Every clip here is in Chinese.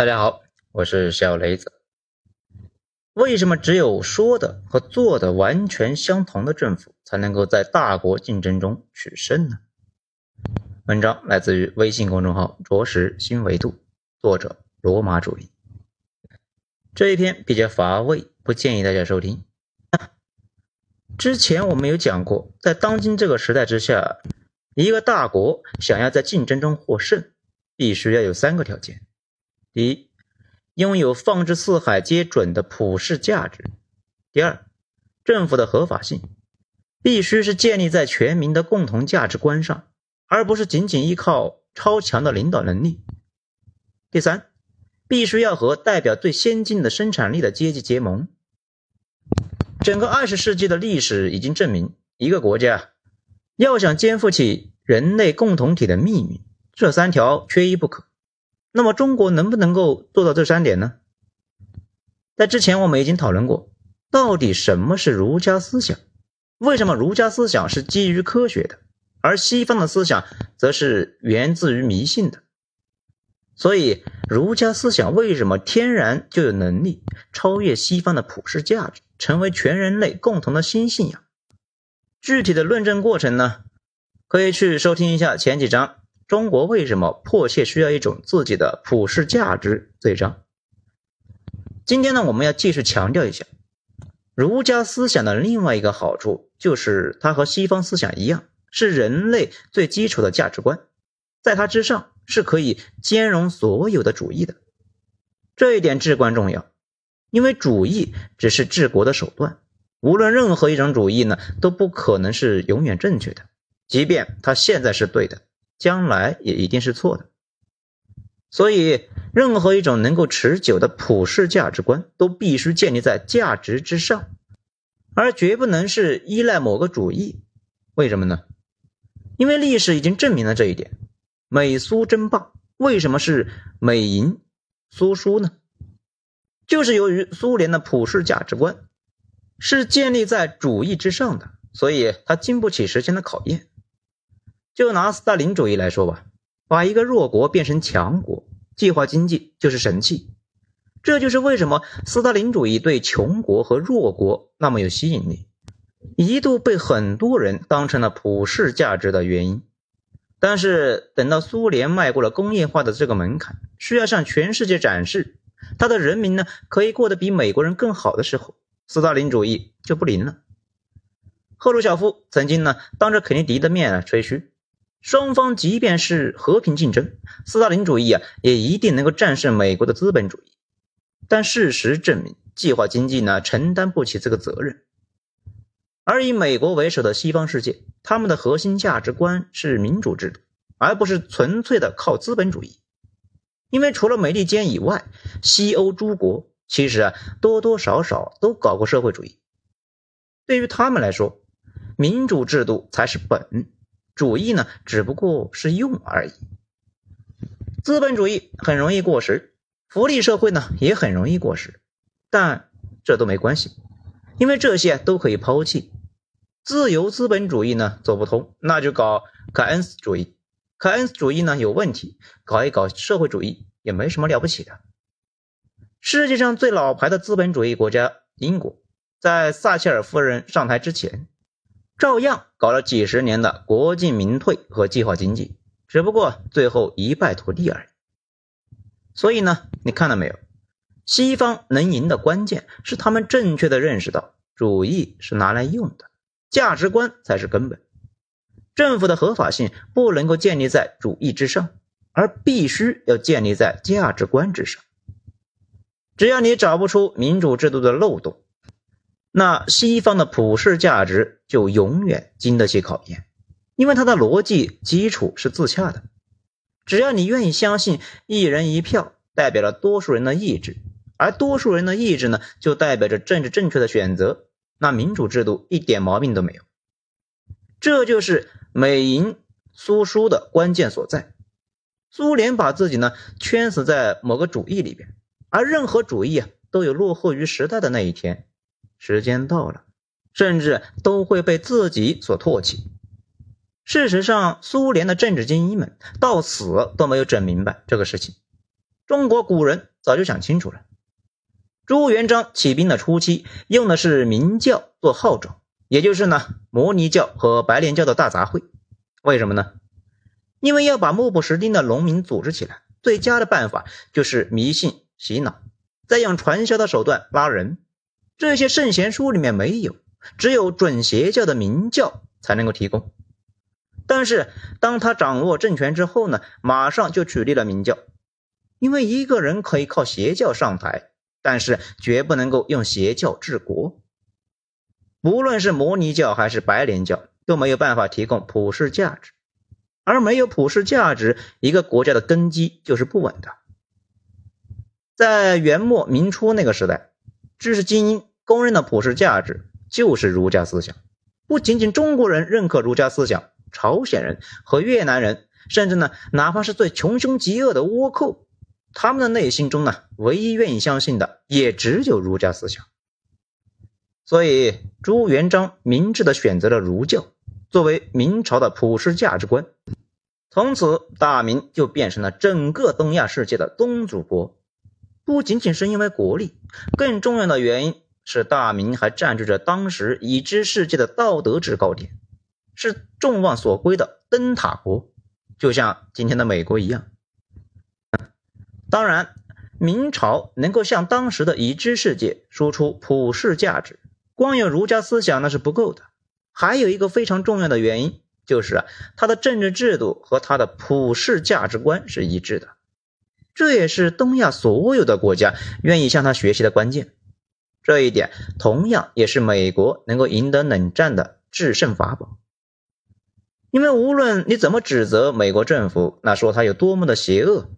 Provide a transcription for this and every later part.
大家好，我是小雷子。为什么只有说的和做的完全相同的政府才能够在大国竞争中取胜呢？文章来自于微信公众号“着实新维度”，作者罗马主义。这一篇比较乏味，不建议大家收听。之前我们有讲过，在当今这个时代之下，一个大国想要在竞争中获胜，必须要有三个条件。第一，拥有放之四海皆准的普世价值；第二，政府的合法性必须是建立在全民的共同价值观上，而不是仅仅依靠超强的领导能力；第三，必须要和代表最先进的生产力的阶级结盟。整个二十世纪的历史已经证明，一个国家要想肩负起人类共同体的命运，这三条缺一不可。那么中国能不能够做到这三点呢？在之前我们已经讨论过，到底什么是儒家思想？为什么儒家思想是基于科学的，而西方的思想则是源自于迷信的？所以儒家思想为什么天然就有能力超越西方的普世价值，成为全人类共同的新信仰？具体的论证过程呢？可以去收听一下前几章。中国为什么迫切需要一种自己的普世价值？这一章，今天呢，我们要继续强调一下儒家思想的另外一个好处，就是它和西方思想一样，是人类最基础的价值观，在它之上是可以兼容所有的主义的。这一点至关重要，因为主义只是治国的手段，无论任何一种主义呢，都不可能是永远正确的，即便它现在是对的。将来也一定是错的，所以任何一种能够持久的普世价值观都必须建立在价值之上，而绝不能是依赖某个主义。为什么呢？因为历史已经证明了这一点。美苏争霸为什么是美赢苏输呢？就是由于苏联的普世价值观是建立在主义之上的，所以它经不起时间的考验。就拿斯大林主义来说吧，把一个弱国变成强国，计划经济就是神器。这就是为什么斯大林主义对穷国和弱国那么有吸引力，一度被很多人当成了普世价值的原因。但是等到苏联迈过了工业化的这个门槛，需要向全世界展示他的人民呢可以过得比美国人更好的时候，斯大林主义就不灵了。赫鲁晓夫曾经呢当着肯尼迪的面啊吹嘘。双方即便是和平竞争，斯大林主义啊也一定能够战胜美国的资本主义。但事实证明，计划经济呢承担不起这个责任。而以美国为首的西方世界，他们的核心价值观是民主制度，而不是纯粹的靠资本主义。因为除了美利坚以外，西欧诸国其实啊多多少少都搞过社会主义。对于他们来说，民主制度才是本。主义呢，只不过是用而已。资本主义很容易过时，福利社会呢也很容易过时，但这都没关系，因为这些都可以抛弃。自由资本主义呢走不通，那就搞凯恩斯主义。凯恩斯主义呢有问题，搞一搞社会主义也没什么了不起的。世界上最老牌的资本主义国家英国，在撒切尔夫人上台之前。照样搞了几十年的国进民退和计划经济，只不过最后一败涂地而已。所以呢，你看到没有？西方能赢的关键是他们正确的认识到，主义是拿来用的，价值观才是根本。政府的合法性不能够建立在主义之上，而必须要建立在价值观之上。只要你找不出民主制度的漏洞。那西方的普世价值就永远经得起考验，因为它的逻辑基础是自洽的。只要你愿意相信一人一票代表了多数人的意志，而多数人的意志呢，就代表着政治正确的选择，那民主制度一点毛病都没有。这就是美赢苏输的关键所在。苏联把自己呢圈死在某个主义里边，而任何主义啊都有落后于时代的那一天。时间到了，甚至都会被自己所唾弃。事实上，苏联的政治精英们到死都没有整明白这个事情。中国古人早就想清楚了。朱元璋起兵的初期，用的是明教做号召，也就是呢摩尼教和白莲教的大杂烩。为什么呢？因为要把目不识丁的农民组织起来，最佳的办法就是迷信洗脑，再用传销的手段拉人。这些圣贤书里面没有，只有准邪教的明教才能够提供。但是当他掌握政权之后呢，马上就取缔了明教，因为一个人可以靠邪教上台。但是绝不能够用邪教治国，不论是摩尼教还是白莲教都没有办法提供普世价值，而没有普世价值，一个国家的根基就是不稳的。在元末明初那个时代，知识精英公认的普世价值就是儒家思想，不仅仅中国人认可儒家思想，朝鲜人和越南人，甚至呢，哪怕是最穷凶极恶的倭寇。他们的内心中呢，唯一愿意相信的也只有儒家思想。所以朱元璋明智的选择了儒教作为明朝的普世价值观，从此大明就变成了整个东亚世界的宗主国。不仅仅是因为国力，更重要的原因是大明还占据着当时已知世界的道德制高点，是众望所归的灯塔国，就像今天的美国一样。当然，明朝能够向当时的已知世界输出普世价值，光有儒家思想那是不够的。还有一个非常重要的原因，就是啊，它的政治制度和他的普世价值观是一致的。这也是东亚所有的国家愿意向他学习的关键。这一点同样也是美国能够赢得冷战的制胜法宝。因为无论你怎么指责美国政府，那说他有多么的邪恶。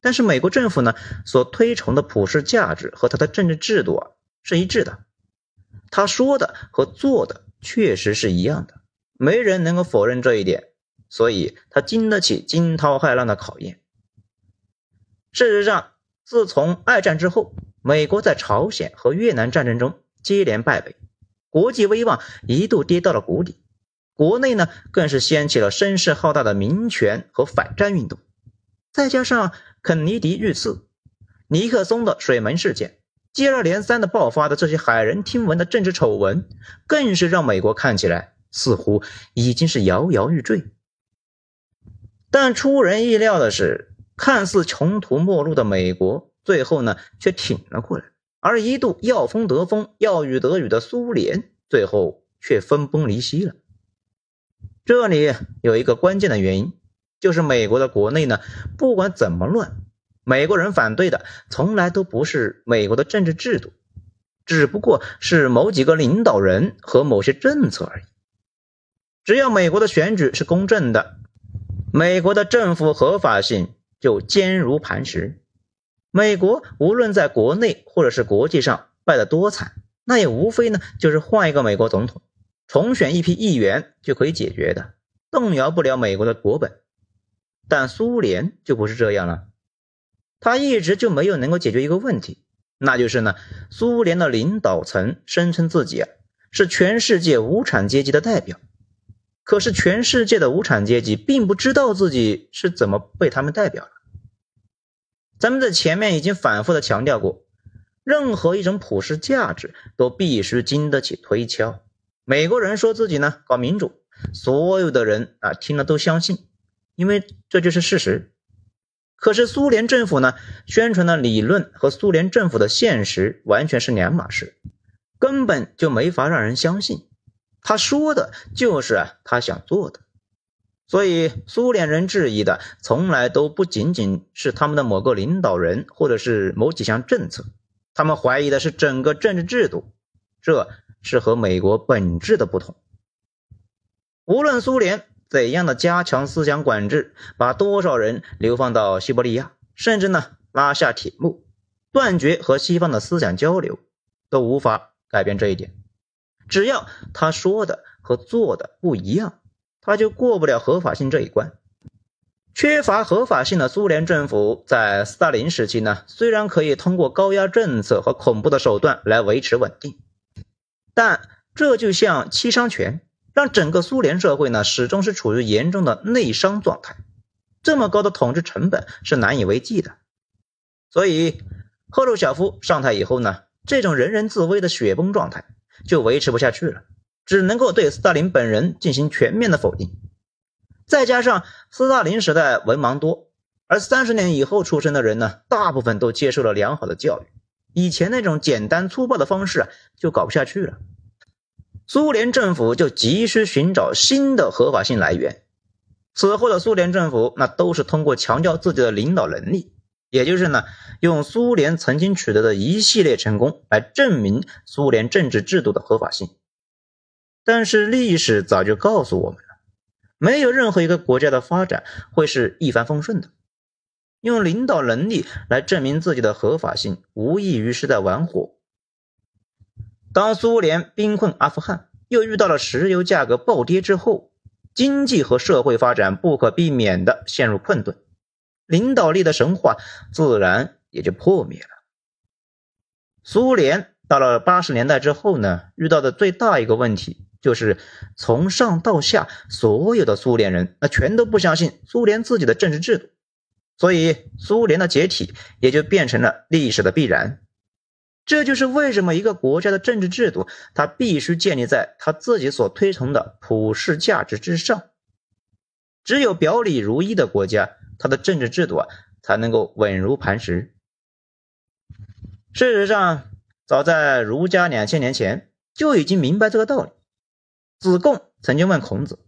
但是美国政府呢，所推崇的普世价值和他的政治制度啊是一致的，他说的和做的确实是一样的，没人能够否认这一点，所以他经得起惊涛骇浪的考验。事实上，自从二战之后，美国在朝鲜和越南战争中接连败北，国际威望一度跌到了谷底，国内呢更是掀起了声势浩大的民权和反战运动，再加上。肯尼迪遇刺，尼克松的水门事件，接二连三的爆发的这些骇人听闻的政治丑闻，更是让美国看起来似乎已经是摇摇欲坠。但出人意料的是，看似穷途末路的美国，最后呢却挺了过来；而一度要风得风、要雨得雨的苏联，最后却分崩离析了。这里有一个关键的原因。就是美国的国内呢，不管怎么乱，美国人反对的从来都不是美国的政治制度，只不过是某几个领导人和某些政策而已。只要美国的选举是公正的，美国的政府合法性就坚如磐石。美国无论在国内或者是国际上败得多惨，那也无非呢就是换一个美国总统，重选一批议员就可以解决的，动摇不了美国的国本。但苏联就不是这样了，他一直就没有能够解决一个问题，那就是呢，苏联的领导层声称自己啊是全世界无产阶级的代表，可是全世界的无产阶级并不知道自己是怎么被他们代表的。咱们在前面已经反复的强调过，任何一种普世价值都必须经得起推敲。美国人说自己呢搞民主，所有的人啊听了都相信。因为这就是事实，可是苏联政府呢宣传的理论和苏联政府的现实完全是两码事，根本就没法让人相信。他说的就是啊他想做的，所以苏联人质疑的从来都不仅仅是他们的某个领导人或者是某几项政策，他们怀疑的是整个政治制度，这是和美国本质的不同。无论苏联。怎样的加强思想管制，把多少人流放到西伯利亚，甚至呢拉下铁幕，断绝和西方的思想交流，都无法改变这一点。只要他说的和做的不一样，他就过不了合法性这一关。缺乏合法性的苏联政府，在斯大林时期呢，虽然可以通过高压政策和恐怖的手段来维持稳定，但这就像七伤拳。让整个苏联社会呢，始终是处于严重的内伤状态。这么高的统治成本是难以为继的。所以赫鲁晓夫上台以后呢，这种人人自危的雪崩状态就维持不下去了，只能够对斯大林本人进行全面的否定。再加上斯大林时代文盲多，而三十年以后出生的人呢，大部分都接受了良好的教育，以前那种简单粗暴的方式啊，就搞不下去了。苏联政府就急需寻找新的合法性来源。此后的苏联政府，那都是通过强调自己的领导能力，也就是呢，用苏联曾经取得的一系列成功来证明苏联政治制度的合法性。但是历史早就告诉我们了，没有任何一个国家的发展会是一帆风顺的。用领导能力来证明自己的合法性，无异于是在玩火。当苏联兵困阿富汗，又遇到了石油价格暴跌之后，经济和社会发展不可避免的陷入困顿，领导力的神话自然也就破灭了。苏联到了八十年代之后呢，遇到的最大一个问题就是从上到下所有的苏联人那全都不相信苏联自己的政治制度，所以苏联的解体也就变成了历史的必然。这就是为什么一个国家的政治制度，它必须建立在他自己所推崇的普世价值之上。只有表里如一的国家，它的政治制度啊，才能够稳如磐石。事实上，早在儒家两千年前就已经明白这个道理。子贡曾经问孔子：“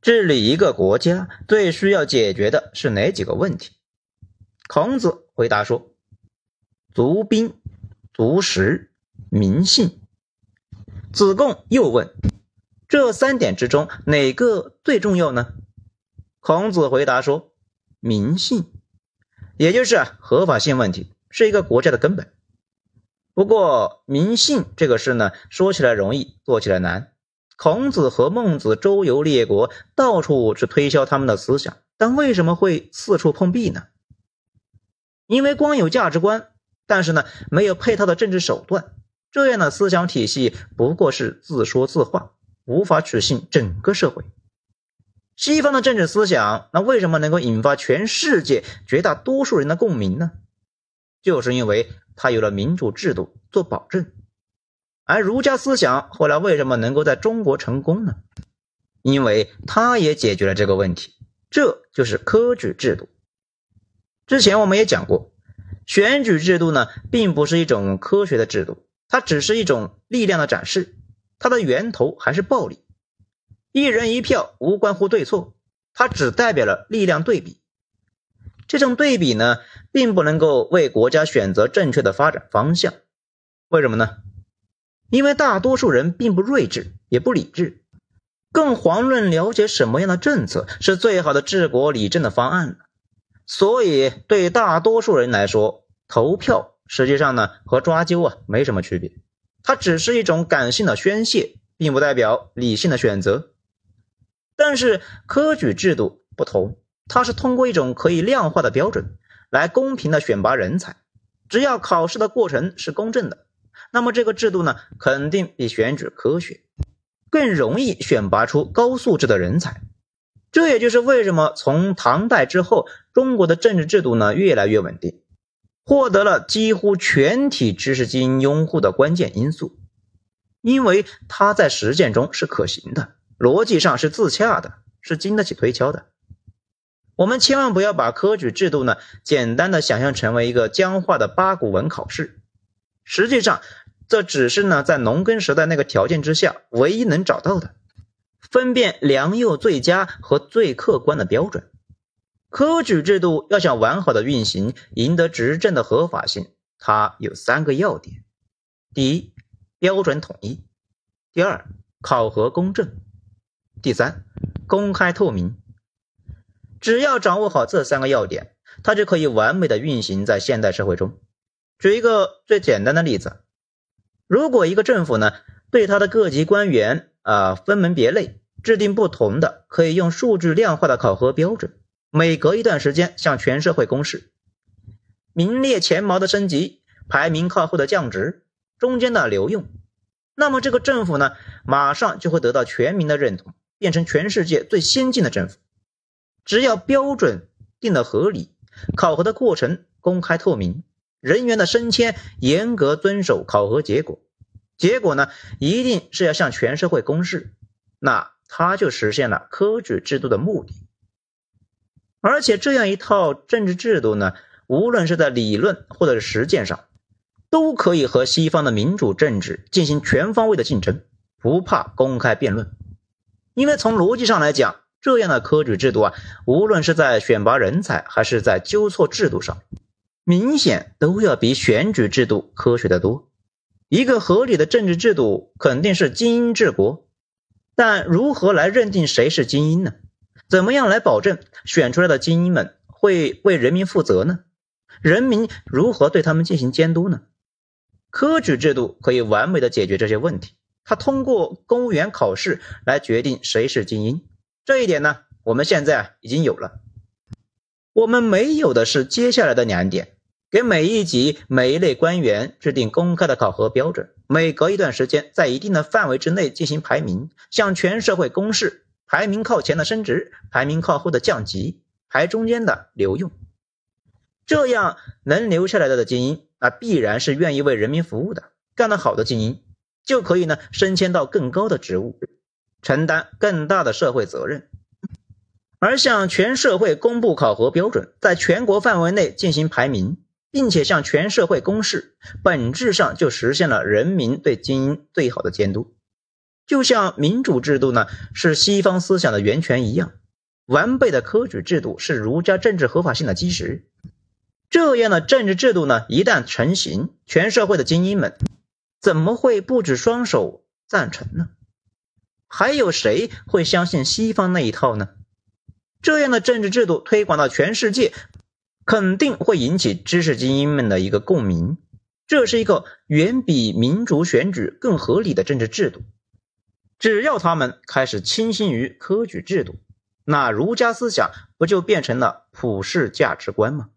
治理一个国家最需要解决的是哪几个问题？”孔子回答说：“足兵。”足食、民信。子贡又问：“这三点之中，哪个最重要呢？”孔子回答说：“民信，也就是合法性问题，是一个国家的根本。不过，民信这个事呢，说起来容易，做起来难。孔子和孟子周游列国，到处去推销他们的思想，但为什么会四处碰壁呢？因为光有价值观。”但是呢，没有配套的政治手段，这样的思想体系不过是自说自话，无法取信整个社会。西方的政治思想，那为什么能够引发全世界绝大多数人的共鸣呢？就是因为它有了民主制度做保证。而儒家思想后来为什么能够在中国成功呢？因为它也解决了这个问题，这就是科举制度。之前我们也讲过。选举制度呢，并不是一种科学的制度，它只是一种力量的展示，它的源头还是暴力。一人一票无关乎对错，它只代表了力量对比。这种对比呢，并不能够为国家选择正确的发展方向。为什么呢？因为大多数人并不睿智，也不理智，更遑论了解什么样的政策是最好的治国理政的方案了。所以，对大多数人来说，投票实际上呢和抓阄啊没什么区别，它只是一种感性的宣泄，并不代表理性的选择。但是科举制度不同，它是通过一种可以量化的标准来公平的选拔人才。只要考试的过程是公正的，那么这个制度呢肯定比选举科学，更容易选拔出高素质的人才。这也就是为什么从唐代之后，中国的政治制度呢越来越稳定，获得了几乎全体知识精英拥护的关键因素，因为它在实践中是可行的，逻辑上是自洽的，是经得起推敲的。我们千万不要把科举制度呢简单的想象成为一个僵化的八股文考试，实际上这只是呢在农耕时代那个条件之下唯一能找到的。分辨良莠最佳和最客观的标准，科举制度要想完好的运行，赢得执政的合法性，它有三个要点：第一，标准统一；第二，考核公正；第三，公开透明。只要掌握好这三个要点，它就可以完美的运行在现代社会中。举一个最简单的例子，如果一个政府呢，对他的各级官员啊分门别类。制定不同的可以用数据量化的考核标准，每隔一段时间向全社会公示，名列前茅的升级，排名靠后的降职，中间的留用，那么这个政府呢，马上就会得到全民的认同，变成全世界最先进的政府。只要标准定的合理，考核的过程公开透明，人员的升迁严格遵守考核结果，结果呢一定是要向全社会公示，那他就实现了科举制度的目的。而且这样一套政治制度呢，无论是在理论或者是实践上，都可以和西方的民主政治进行全方位的竞争，不怕公开辩论。因为从逻辑上来讲，这样的科举制度啊，无论是在选拔人才，还是在纠错制度上，明显都要比选举制度科学得多。一个合理的政治制度肯定是精英治国，但如何来认定谁是精英呢？怎么样来保证选出来的精英们会为人民负责呢？人民如何对他们进行监督呢？科举制度可以完美的解决这些问题。它通过公务员考试来决定谁是精英，这一点呢，我们现在已经有了。我们没有的是接下来的两点：给每一级每一类官员制定公开的考核标准，每隔一段时间在一定的范围之内进行排名，向全社会公示排名靠前的升职，排名靠后的降级，排中间的留用。这样能留下来的精英，那必然是愿意为人民服务的，干得好的精英。就可以呢升迁到更高的职务，承担更大的社会责任。而向全社会公布考核标准，在全国范围内进行排名，并且向全社会公示，本质上就实现了人民对精英最好的监督。就像民主制度呢是西方思想的源泉一样，完备的科举制度是儒家政治合法性的基石。这样的政治制度呢一旦成型，全社会的精英们。怎么会不举双手赞成呢？还有谁会相信西方那一套呢？这样的政治制度推广到全世界，肯定会引起知识精英们的一个共鸣。这是一个远比民主选举更合理的政治制度。只要他们开始倾心于科举制度，那儒家思想不就变成了普世价值观吗？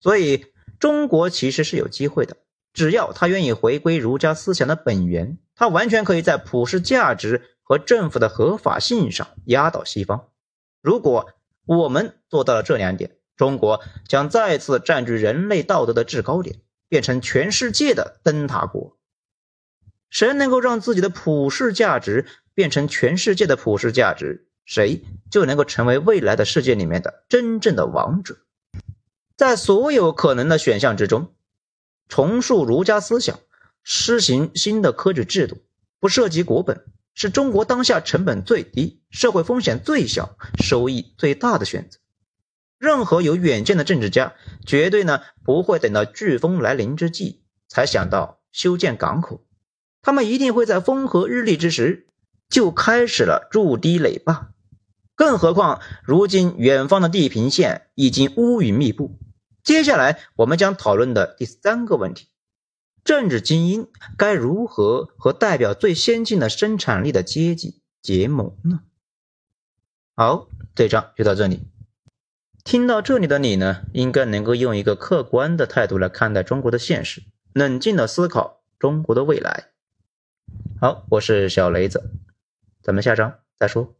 所以，中国其实是有机会的。只要他愿意回归儒家思想的本源，他完全可以在普世价值和政府的合法性上压倒西方。如果我们做到了这两点，中国将再次占据人类道德的制高点，变成全世界的灯塔国。谁能够让自己的普世价值变成全世界的普世价值，谁就能够成为未来的世界里面的真正的王者。在所有可能的选项之中。重塑儒家思想，施行新的科举制度，不涉及国本，是中国当下成本最低、社会风险最小、收益最大的选择。任何有远见的政治家，绝对呢不会等到飓风来临之际才想到修建港口，他们一定会在风和日丽之时就开始了筑堤垒坝。更何况，如今远方的地平线已经乌云密布。接下来我们将讨论的第三个问题：政治精英该如何和代表最先进的生产力的阶级结盟呢？好，这章就到这里。听到这里的你呢，应该能够用一个客观的态度来看待中国的现实，冷静的思考中国的未来。好，我是小雷子，咱们下章再说。